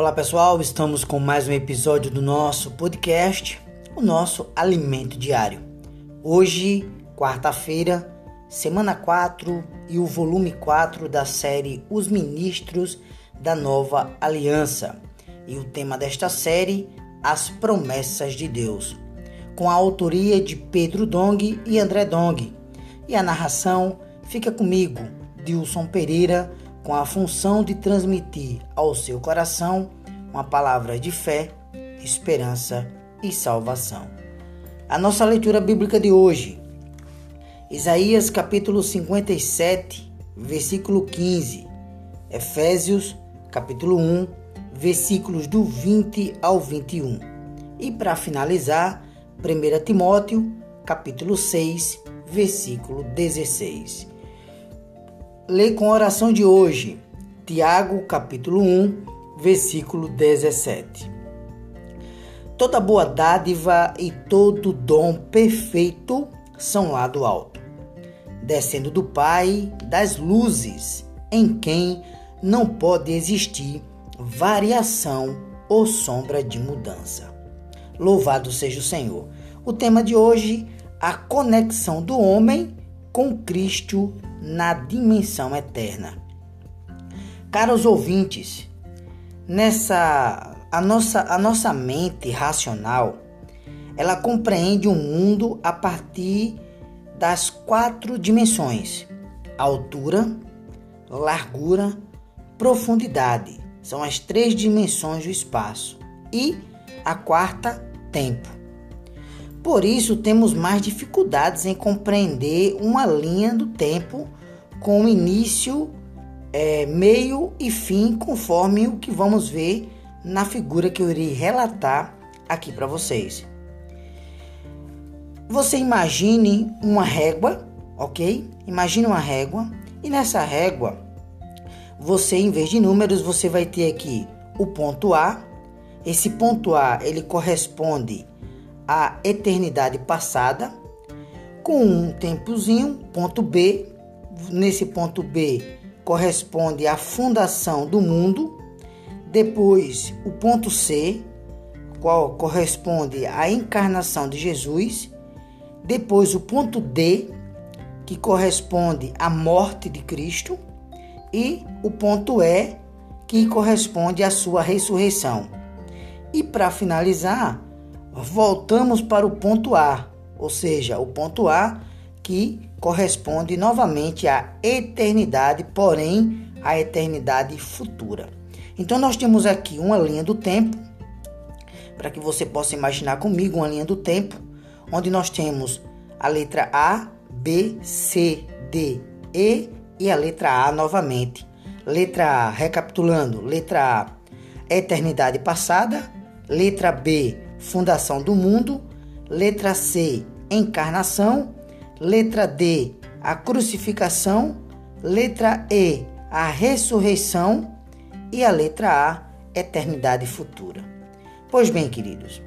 Olá pessoal, estamos com mais um episódio do nosso podcast, o nosso Alimento Diário. Hoje, quarta-feira, semana 4 e o volume 4 da série Os Ministros da Nova Aliança. E o tema desta série, As Promessas de Deus, com a autoria de Pedro Dong e André Dong. E a narração fica comigo, Dilson Pereira com a função de transmitir ao seu coração uma palavra de fé, esperança e salvação. A nossa leitura bíblica de hoje, Isaías capítulo 57, versículo 15, Efésios capítulo 1, versículos do 20 ao 21. E para finalizar, 1 Timóteo capítulo 6, versículo 16 lê com a oração de hoje, Tiago, capítulo 1, versículo 17. Toda boa dádiva e todo dom perfeito são lá do alto, descendo do Pai das luzes, em quem não pode existir variação ou sombra de mudança. Louvado seja o Senhor. O tema de hoje, a conexão do homem com Cristo na dimensão eterna. Caros ouvintes, nessa a nossa a nossa mente racional, ela compreende o mundo a partir das quatro dimensões: altura, largura, profundidade. São as três dimensões do espaço. E a quarta, tempo. Por isso, temos mais dificuldades em compreender uma linha do tempo com início, é, meio e fim, conforme o que vamos ver na figura que eu irei relatar aqui para vocês. Você imagine uma régua, ok? Imagine uma régua e nessa régua, você em vez de números, você vai ter aqui o ponto A. Esse ponto A ele corresponde a eternidade passada, com um tempozinho, ponto B. Nesse ponto B corresponde à fundação do mundo. Depois, o ponto C, qual corresponde à encarnação de Jesus. Depois, o ponto D, que corresponde à morte de Cristo. E o ponto E, que corresponde à sua ressurreição. E para finalizar, voltamos para o ponto A, ou seja, o ponto A que corresponde novamente à eternidade, porém à eternidade futura. Então nós temos aqui uma linha do tempo, para que você possa imaginar comigo uma linha do tempo, onde nós temos a letra A, B, C, D, E e a letra A novamente. Letra A, recapitulando, letra A, eternidade passada, letra B, fundação do mundo. Letra C, encarnação. Letra D, a crucificação. Letra E, a ressurreição. E a letra A, eternidade futura. Pois bem, queridos,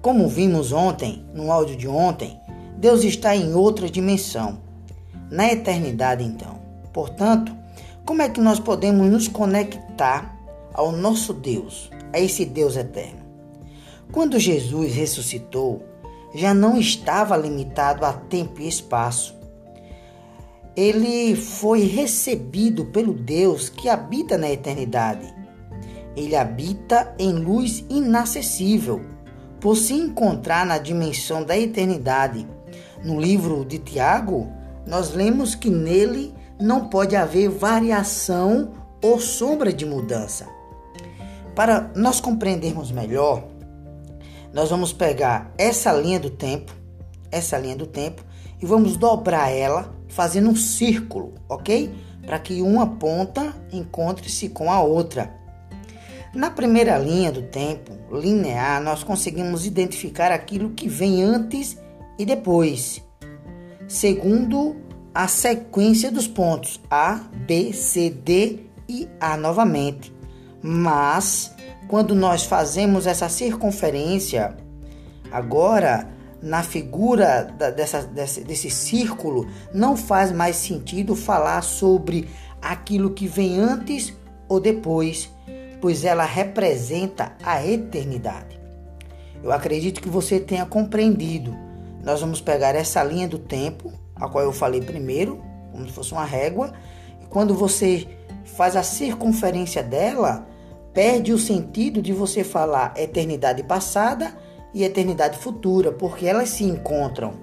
como vimos ontem, no áudio de ontem, Deus está em outra dimensão, na eternidade então. Portanto, como é que nós podemos nos conectar ao nosso Deus, a esse Deus eterno? Quando Jesus ressuscitou, já não estava limitado a tempo e espaço. Ele foi recebido pelo Deus que habita na eternidade. Ele habita em luz inacessível, por se encontrar na dimensão da eternidade. No livro de Tiago, nós lemos que nele não pode haver variação ou sombra de mudança. Para nós compreendermos melhor, nós vamos pegar essa linha do tempo, essa linha do tempo, e vamos dobrar ela fazendo um círculo, ok? Para que uma ponta encontre-se com a outra. Na primeira linha do tempo linear, nós conseguimos identificar aquilo que vem antes e depois, segundo a sequência dos pontos A, B, C, D e A novamente. Mas quando nós fazemos essa circunferência, agora na figura da, dessa, desse, desse círculo, não faz mais sentido falar sobre aquilo que vem antes ou depois, pois ela representa a eternidade. Eu acredito que você tenha compreendido. Nós vamos pegar essa linha do tempo, a qual eu falei primeiro, como se fosse uma régua, e quando você faz a circunferência dela, perde o sentido de você falar eternidade passada e eternidade futura, porque elas se encontram.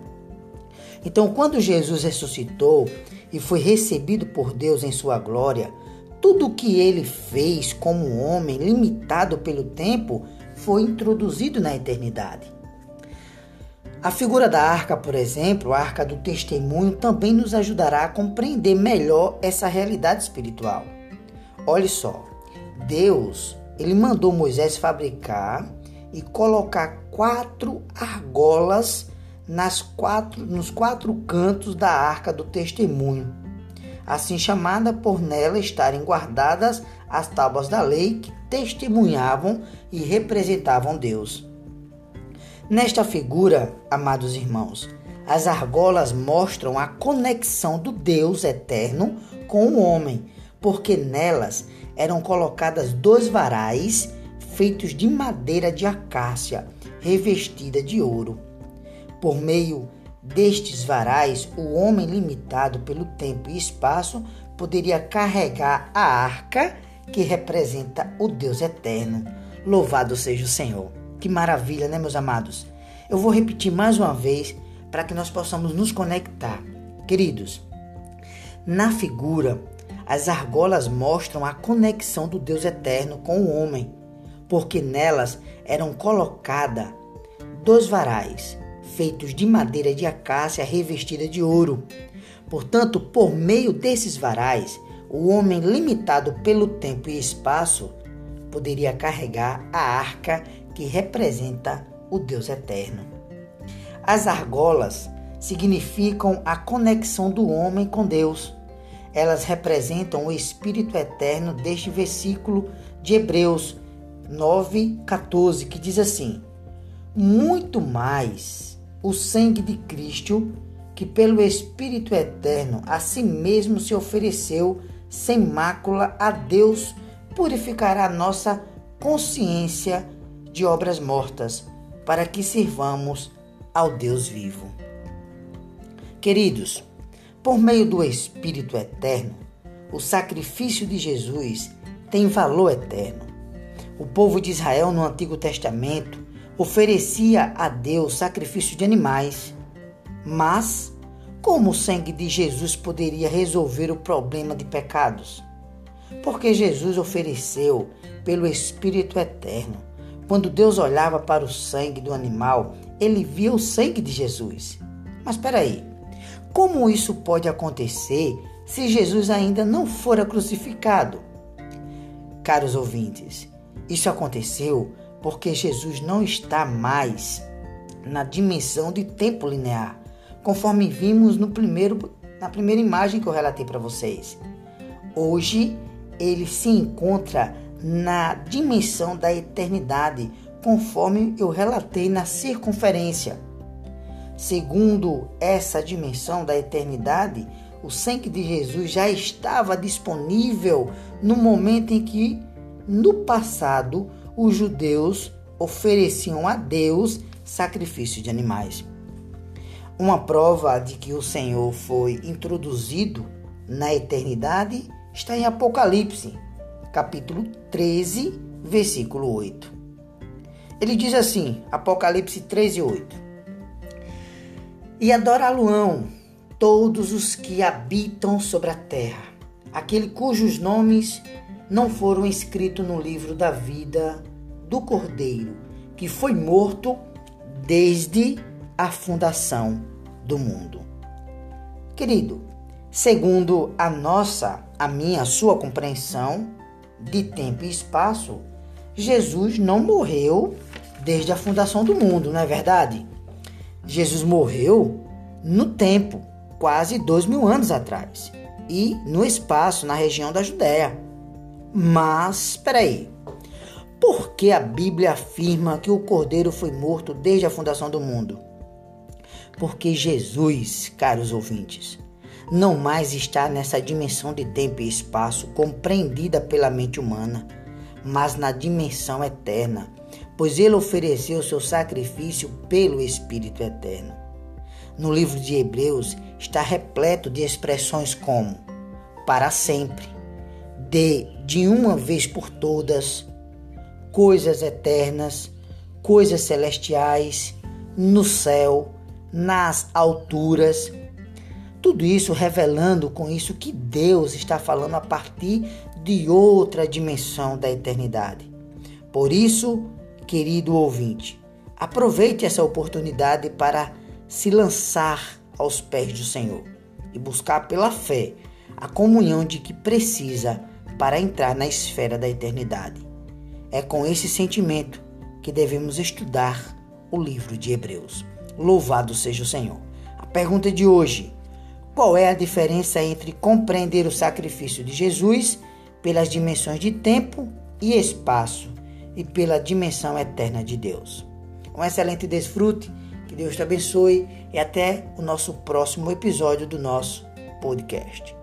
Então, quando Jesus ressuscitou e foi recebido por Deus em sua glória, tudo o que ele fez como homem, limitado pelo tempo, foi introduzido na eternidade. A figura da arca, por exemplo, a arca do testemunho, também nos ajudará a compreender melhor essa realidade espiritual. Olhe só, Deus, ele mandou Moisés fabricar e colocar quatro argolas nas quatro, nos quatro cantos da arca do testemunho, assim chamada por nela estarem guardadas as tábuas da lei que testemunhavam e representavam Deus. Nesta figura, amados irmãos, as argolas mostram a conexão do Deus eterno com o homem, porque nelas eram colocadas dois varais feitos de madeira de acácia, revestida de ouro. Por meio destes varais, o homem limitado pelo tempo e espaço poderia carregar a arca que representa o Deus eterno. Louvado seja o Senhor. Que maravilha, né, meus amados? Eu vou repetir mais uma vez para que nós possamos nos conectar. Queridos, na figura, as argolas mostram a conexão do Deus eterno com o homem, porque nelas eram colocadas dois varais feitos de madeira de acácia revestida de ouro. Portanto, por meio desses varais, o homem limitado pelo tempo e espaço poderia carregar a arca que representa o Deus eterno. As argolas significam a conexão do homem com Deus. Elas representam o Espírito eterno deste versículo de Hebreus 9:14, que diz assim: Muito mais o sangue de Cristo, que pelo Espírito eterno a si mesmo se ofereceu sem mácula a Deus purificará nossa consciência de obras mortas, para que sirvamos ao Deus vivo. Queridos, por meio do Espírito eterno, o sacrifício de Jesus tem valor eterno. O povo de Israel no Antigo Testamento oferecia a Deus sacrifício de animais, mas como o sangue de Jesus poderia resolver o problema de pecados? Porque Jesus ofereceu pelo Espírito Eterno. Quando Deus olhava para o sangue do animal, ele via o sangue de Jesus. Mas espera aí, como isso pode acontecer se Jesus ainda não fora crucificado? Caros ouvintes, isso aconteceu porque Jesus não está mais na dimensão de tempo linear conforme vimos no primeiro, na primeira imagem que eu relatei para vocês. Hoje ele se encontra na dimensão da eternidade, conforme eu relatei na circunferência. Segundo essa dimensão da eternidade, o sangue de Jesus já estava disponível no momento em que, no passado, os judeus ofereciam a Deus sacrifício de animais. Uma prova de que o Senhor foi introduzido na eternidade está em Apocalipse, capítulo 13, versículo 8. Ele diz assim, Apocalipse 13, 8. E adorá-lo-ão todos os que habitam sobre a terra, aquele cujos nomes não foram escritos no livro da vida do Cordeiro, que foi morto desde a fundação do mundo. Querido, segundo a nossa, a minha, a sua compreensão de tempo e espaço, Jesus não morreu desde a fundação do mundo, não é verdade? Jesus morreu no tempo, quase dois mil anos atrás, e no espaço, na região da Judéia. Mas, espera aí, por que a Bíblia afirma que o Cordeiro foi morto desde a fundação do mundo? Porque Jesus, caros ouvintes, não mais está nessa dimensão de tempo e espaço compreendida pela mente humana, mas na dimensão eterna, pois ele ofereceu seu sacrifício pelo Espírito eterno. No livro de Hebreus está repleto de expressões como para sempre, de de uma vez por todas, coisas eternas, coisas celestiais, no céu, nas alturas. Tudo isso revelando com isso que Deus está falando a partir de outra dimensão da eternidade. Por isso, querido ouvinte, aproveite essa oportunidade para se lançar aos pés do Senhor e buscar pela fé a comunhão de que precisa para entrar na esfera da eternidade. É com esse sentimento que devemos estudar o livro de Hebreus. Louvado seja o Senhor. A pergunta de hoje: qual é a diferença entre compreender o sacrifício de Jesus pelas dimensões de tempo e espaço e pela dimensão eterna de Deus? Um excelente desfrute, que Deus te abençoe e até o nosso próximo episódio do nosso podcast.